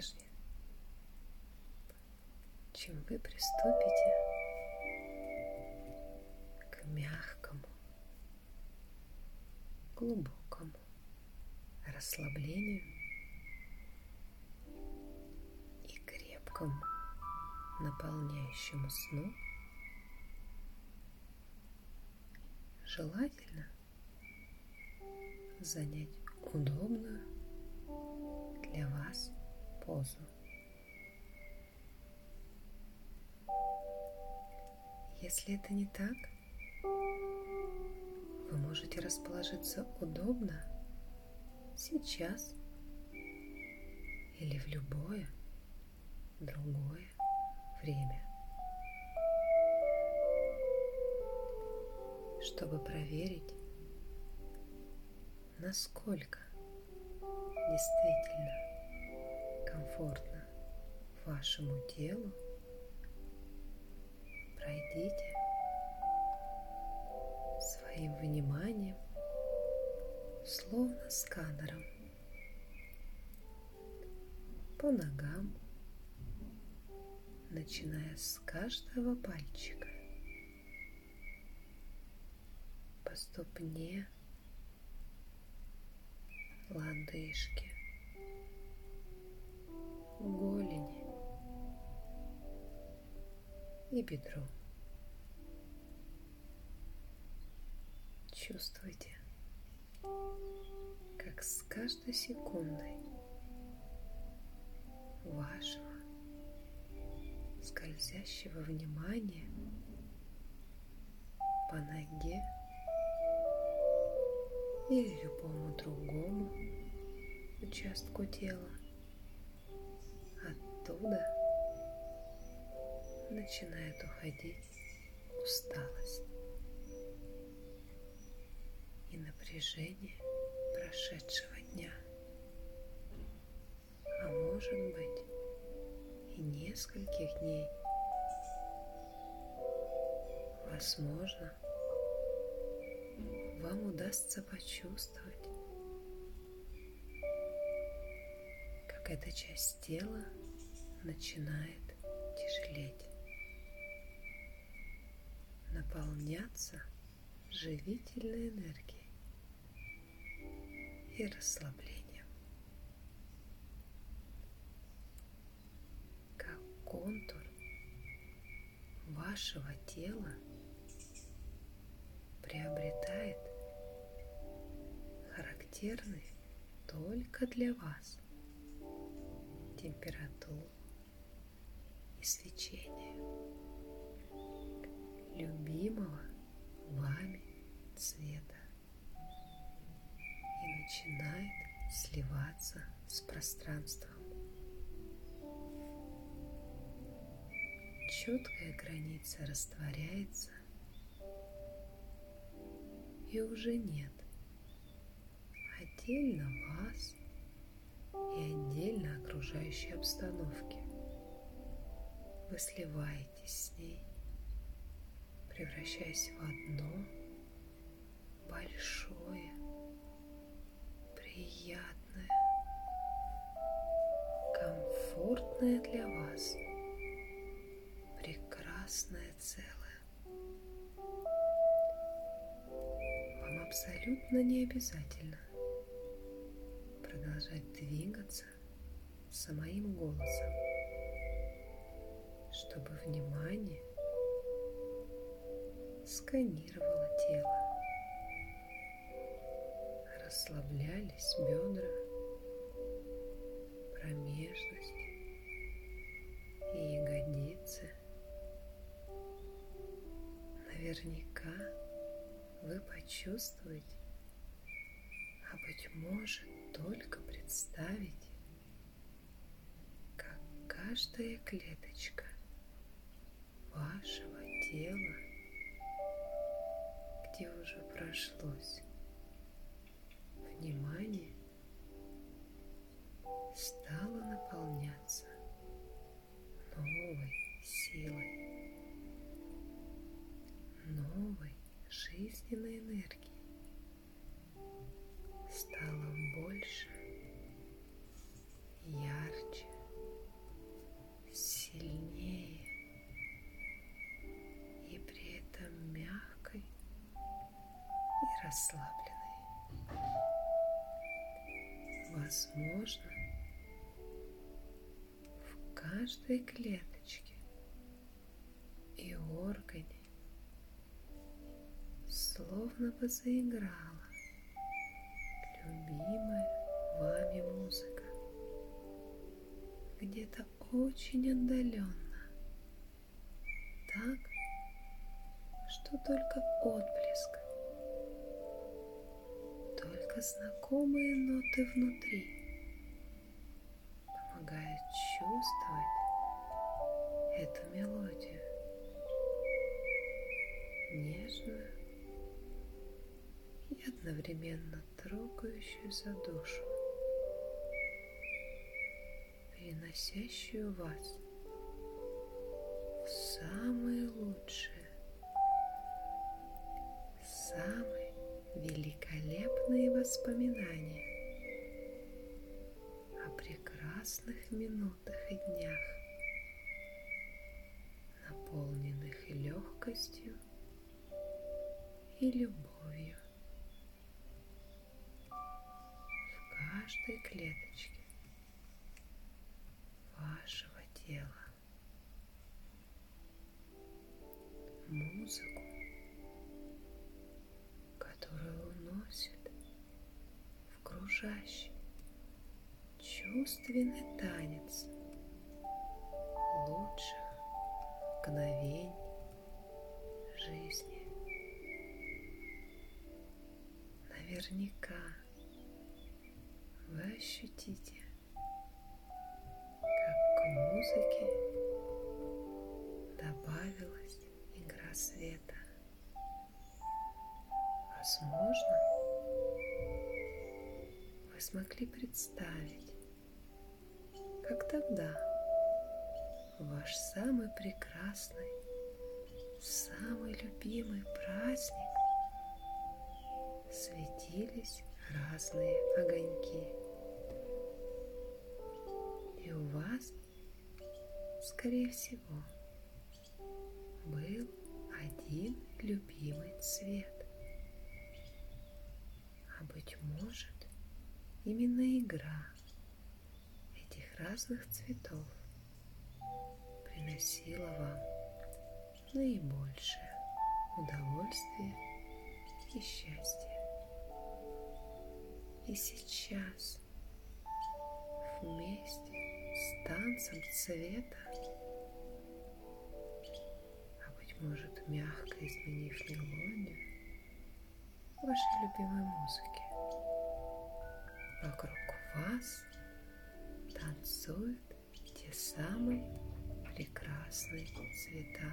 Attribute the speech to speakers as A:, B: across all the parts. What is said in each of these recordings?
A: прежде, чем вы приступите к мягкому, глубокому расслаблению и крепкому наполняющему сну, желательно занять удобную для вас позу. Если это не так, вы можете расположиться удобно сейчас или в любое другое время. Чтобы проверить, насколько действительно комфортно вашему телу, пройдите своим вниманием, словно сканером, по ногам, начиная с каждого пальчика, по ступне, лодыжке, голени и бедру. Чувствуйте, как с каждой секундой вашего скользящего внимания по ноге или любому другому участку тела. Оттуда начинает уходить усталость и напряжение прошедшего дня. А может быть и нескольких дней. Возможно, вам удастся почувствовать, как эта часть тела начинает тяжелеть, наполняться живительной энергией и расслаблением. Как контур вашего тела приобретает характерный только для вас температуру и свечение любимого вами цвета и начинает сливаться с пространством. Четкая граница растворяется и уже нет отдельно вас и отдельно окружающей обстановки. Вы сливаетесь с ней, превращаясь в одно большое, приятное, комфортное для вас, прекрасное целое. Вам абсолютно не обязательно продолжать двигаться самим голосом, чтобы внимание сканировало тело. Расслаблялись бедра, промежность и ягодицы. Наверняка вы почувствуете, а быть может только представить, как каждая клеточка вашего тела, где уже прошлось внимание, стало наполняться новой силой, новой жизненной энергией стало больше, Возможно, в каждой клеточке и органе словно бы заиграла любимая вами музыка. Где-то очень отдаленно, так, что только отблеск, знакомые ноты внутри. Помогают чувствовать эту мелодию, нежную и одновременно трогающую за душу переносящую вас в самые лучшие, самые воспоминания о прекрасных минутах и днях, наполненных легкостью и любовью. В каждой клеточке вашего тела. Музыку, чувственный танец лучших мгновений жизни. Наверняка вы ощутите музыки добавилась игра света. Возможно, вы смогли представить, как тогда ваш самый прекрасный, самый любимый праздник светились разные огоньки. И у вас скорее всего, был один любимый цвет. А быть может, именно игра разных цветов приносила вам наибольшее удовольствие и счастье. И сейчас вместе с танцем цвета может мягко изменив мелодию вашей любимой музыки. Вокруг вас танцуют те самые прекрасные цвета.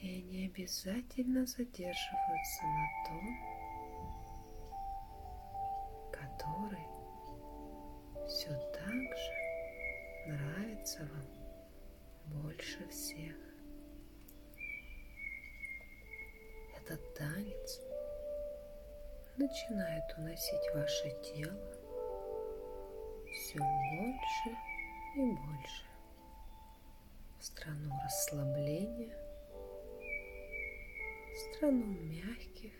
A: И они обязательно задерживаются на том, который все так же нравится вам больше всех. Этот танец начинает уносить ваше тело все больше и больше в страну расслабления, в страну мягких,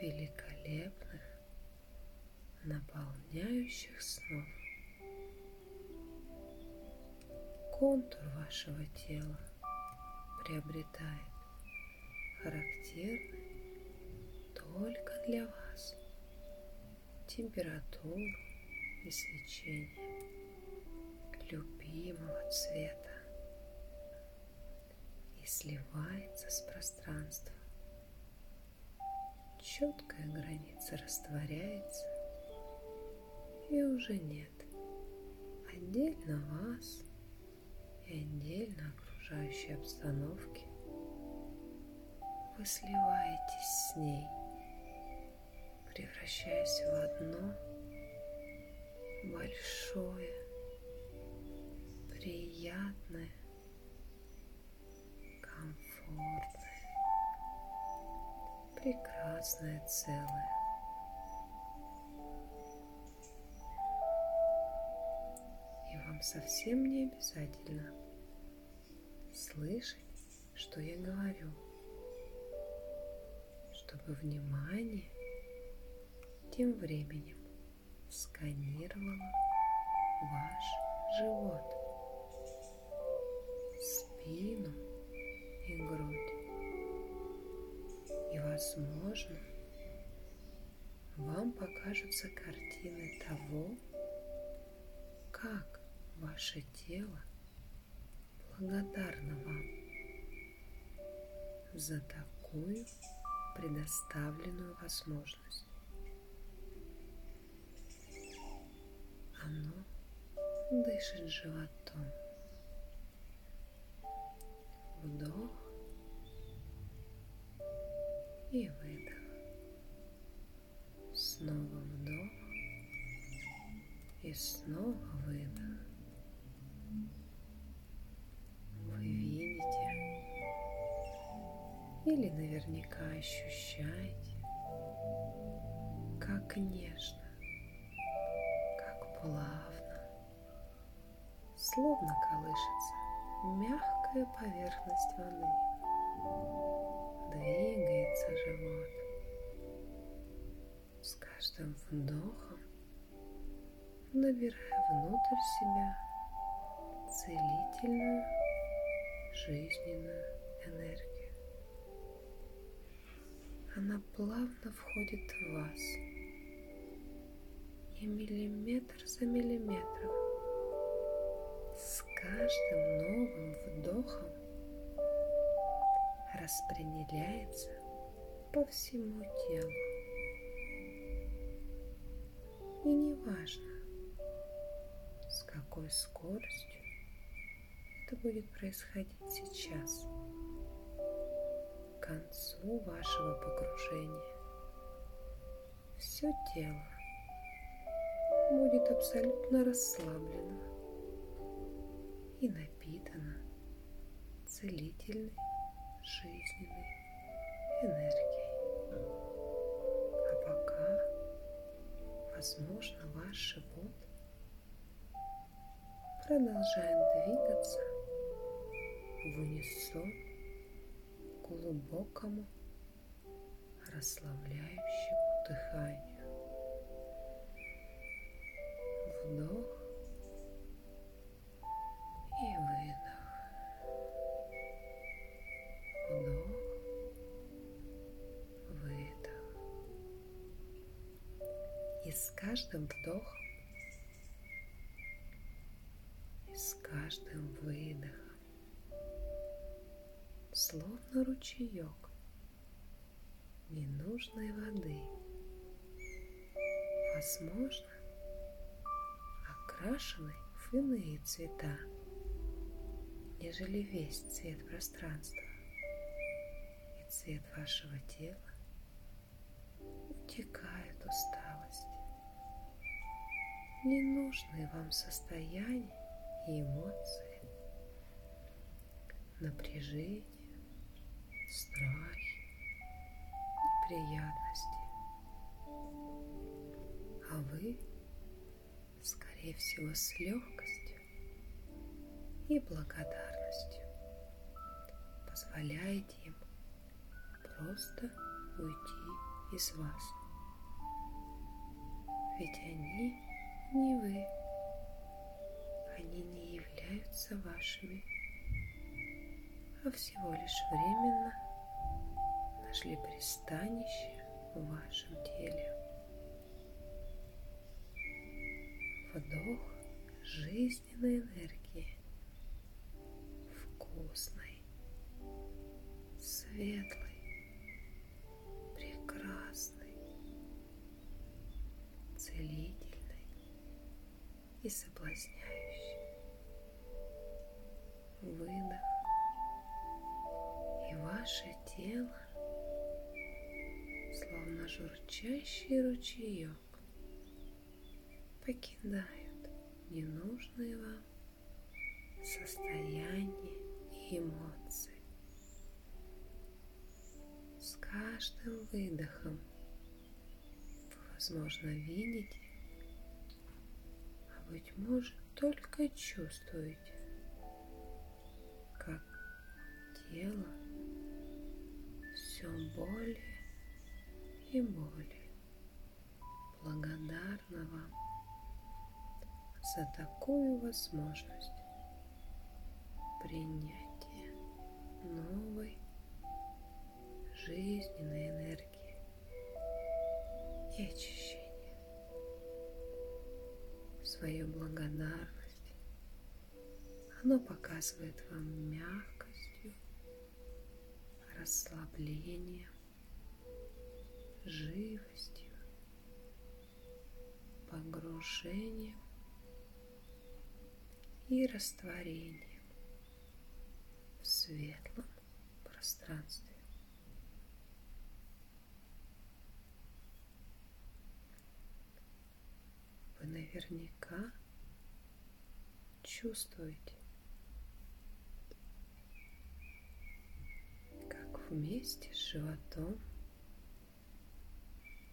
A: великолепных, наполняющих снов. контур вашего тела приобретает характерный только для вас температуру и свечение любимого цвета и сливается с пространством. Четкая граница растворяется и уже нет отдельно вас – и отдельно окружающей обстановки, вы сливаетесь с ней, превращаясь в одно большое, приятное, комфортное, прекрасное целое. И вам совсем не обязательно слышать, что я говорю. чтобы внимание тем временем сканировало ваш живот, спину и грудь. И, возможно, вам покажутся картины того, как ваше тело благодарно вам за такую предоставленную возможность. Дышит животом. Вдох и выдох. Снова вдох и снова выдох. Вы видите или наверняка ощущаете, как нежно, как плавно, словно колышется мягкая поверхность воды. Двигается живот. С каждым вдохом набирая внутрь себя целительную жизненную энергию. Она плавно входит в вас и миллиметр за миллиметром каждым новым вдохом распределяется по всему телу. И не важно, с какой скоростью это будет происходить сейчас, к концу вашего погружения. Все тело будет абсолютно расслаблено и напитано целительной жизненной энергией. А пока, возможно, ваш живот продолжает двигаться в унисон глубокому расслабляющему дыханию. Вдох И с каждым вдохом и с каждым выдохом, словно ручеек ненужной воды, возможно, окрашенной в иные цвета, нежели весь цвет пространства и цвет вашего тела, утекает усталость, ненужные вам состояния и эмоции, напряжение, страхи, неприятности. А вы, скорее всего, с легкостью и благодарностью позволяете им просто уйти из вас. Ведь они не вы они не являются вашими, а всего лишь временно нашли пристанище в вашем теле. Вдох жизненной энергии, вкусной, светлой, и соблазняющей выдох, и ваше тело, словно журчащий ручеек, покидает ненужные вам состояния и эмоции. С каждым выдохом вы, возможно, видите, быть может, только чувствуете, тело все более и боли. Благодарна вам за такую возможность принятия новой жизненной энергии и очищения. Свою благодарность оно показывает вам мягкостью, расслаблением, живостью, погружением и растворением в светлом пространстве. Вы наверняка чувствуете, как вместе с животом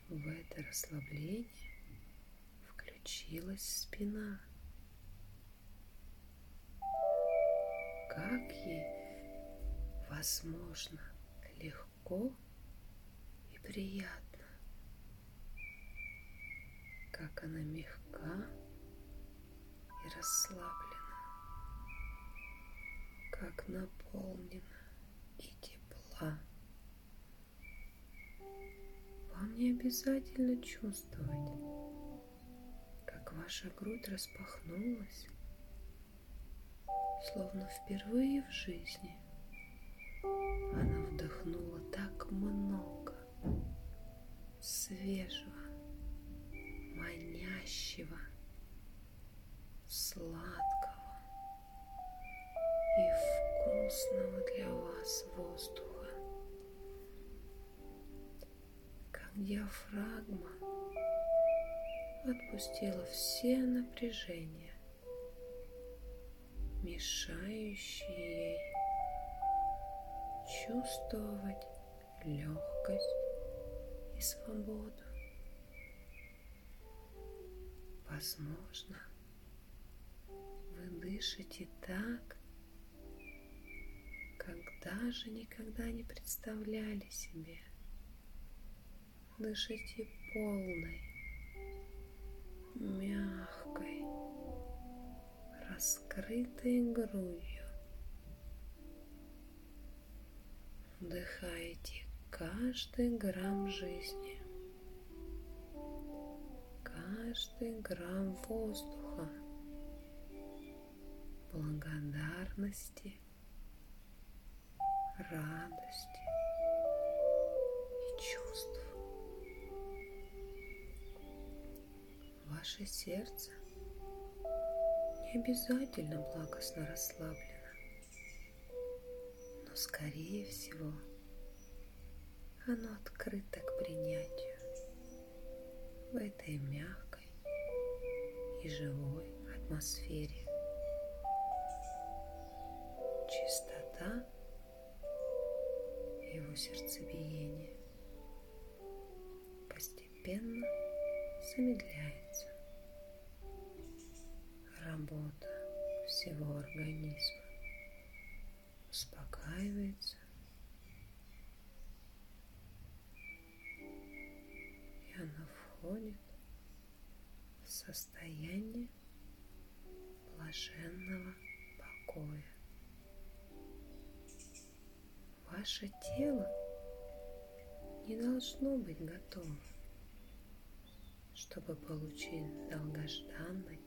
A: в это расслабление включилась спина. Как ей возможно легко и приятно, как она мягка и расслаблена, как наполнена и тепла. Вам не обязательно чувствовать, как ваша грудь распахнулась, словно впервые в жизни. Она вдохнула так много свежего, сладкого и вкусного для вас воздуха. диафрагма отпустила все напряжения, мешающие ей чувствовать легкость и свободу. Возможно, дышите так, как даже никогда не представляли себе – Дышите полной, мягкой, раскрытой грудью. Вдыхайте каждый грамм жизни, каждый грамм воздуха, благодарности, радости и чувств. Ваше сердце не обязательно благостно расслаблено, но скорее всего оно открыто к принятию в этой мягкой и живой атмосфере. Чистота его сердцебиения постепенно замедляется работа всего организма успокаивается и она входит в состояние блаженного покоя. Ваше тело не должно быть готово чтобы получить долгожданный,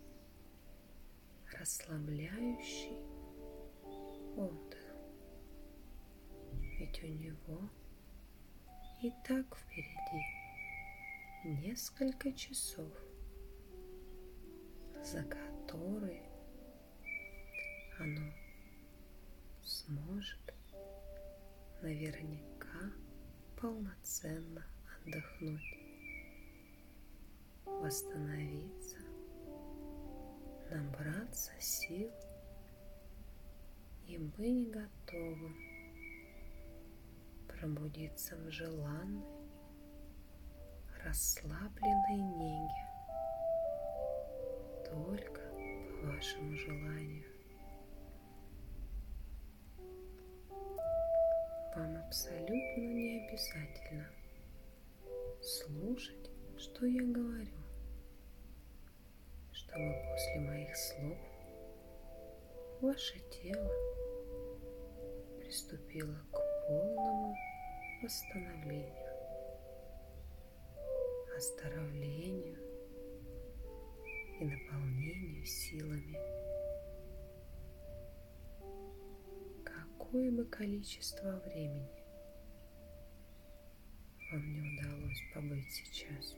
A: расслабляющий отдых. Ведь у него и так впереди несколько часов, за которые оно сможет наверняка полноценно отдохнуть восстановиться, набраться сил и быть готовым пробудиться в желанной, расслабленной неге только по вашему желанию. Абсолютно не обязательно слушать, что я говорю, чтобы после моих слов ваше тело приступило к полному восстановлению, оздоровлению и наполнению силами. Какое бы количество времени вам не удалось побыть сейчас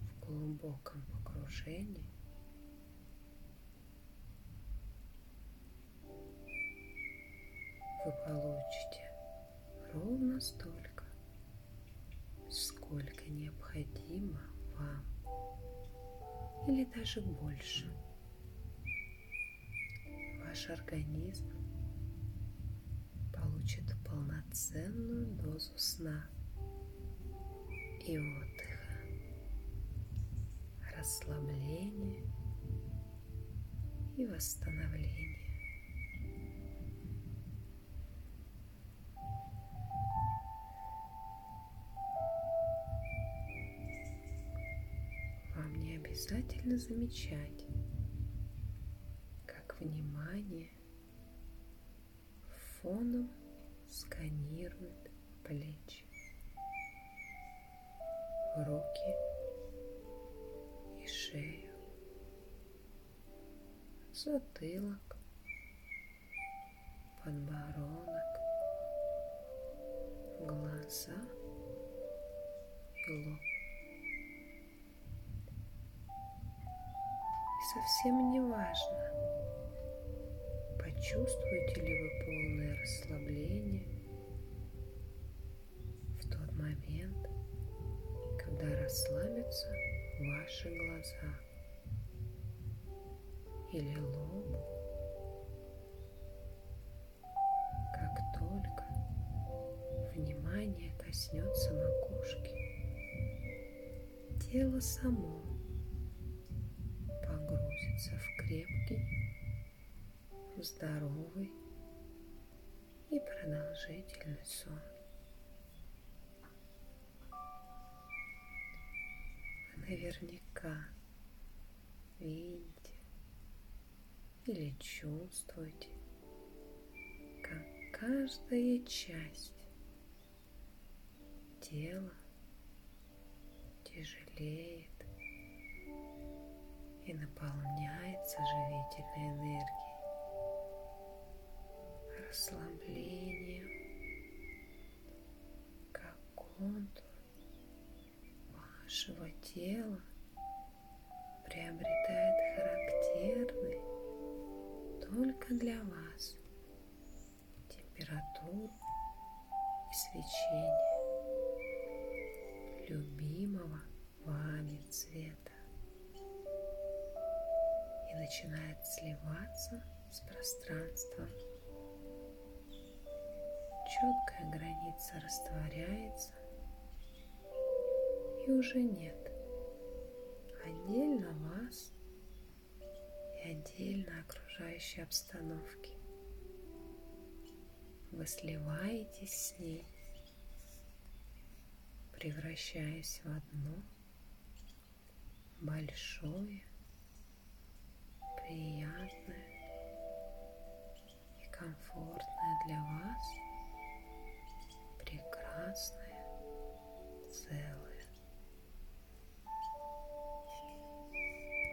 A: в глубоком погружении, вы получите ровно столько, сколько необходимо вам, или даже больше. Ваш организм получит полноценную дозу сна и отдыха, расслабления и восстановления. обязательно замечать, как внимание фоном затылок, подбородок, глаза и лоб. совсем не важно, почувствуете ли вы полное расслабление в тот момент, когда расслабятся ваши глаза или лоб. Как только внимание коснется макушки, тело само погрузится в крепкий, здоровый и продолжительный сон. Наверняка видите или чувствуете, как каждая часть тела тяжелеет и наполняется живительной энергией, расслаблением, как контур вашего тела приобретает характерный только для вас. Температуру и свечение любимого вами цвета. И начинает сливаться с пространством. Четкая граница растворяется. И уже нет отдельно вас отдельно окружающей обстановки. Вы сливаетесь с ней, превращаясь в одно большое приятное и комфортное для вас прекрасное целое.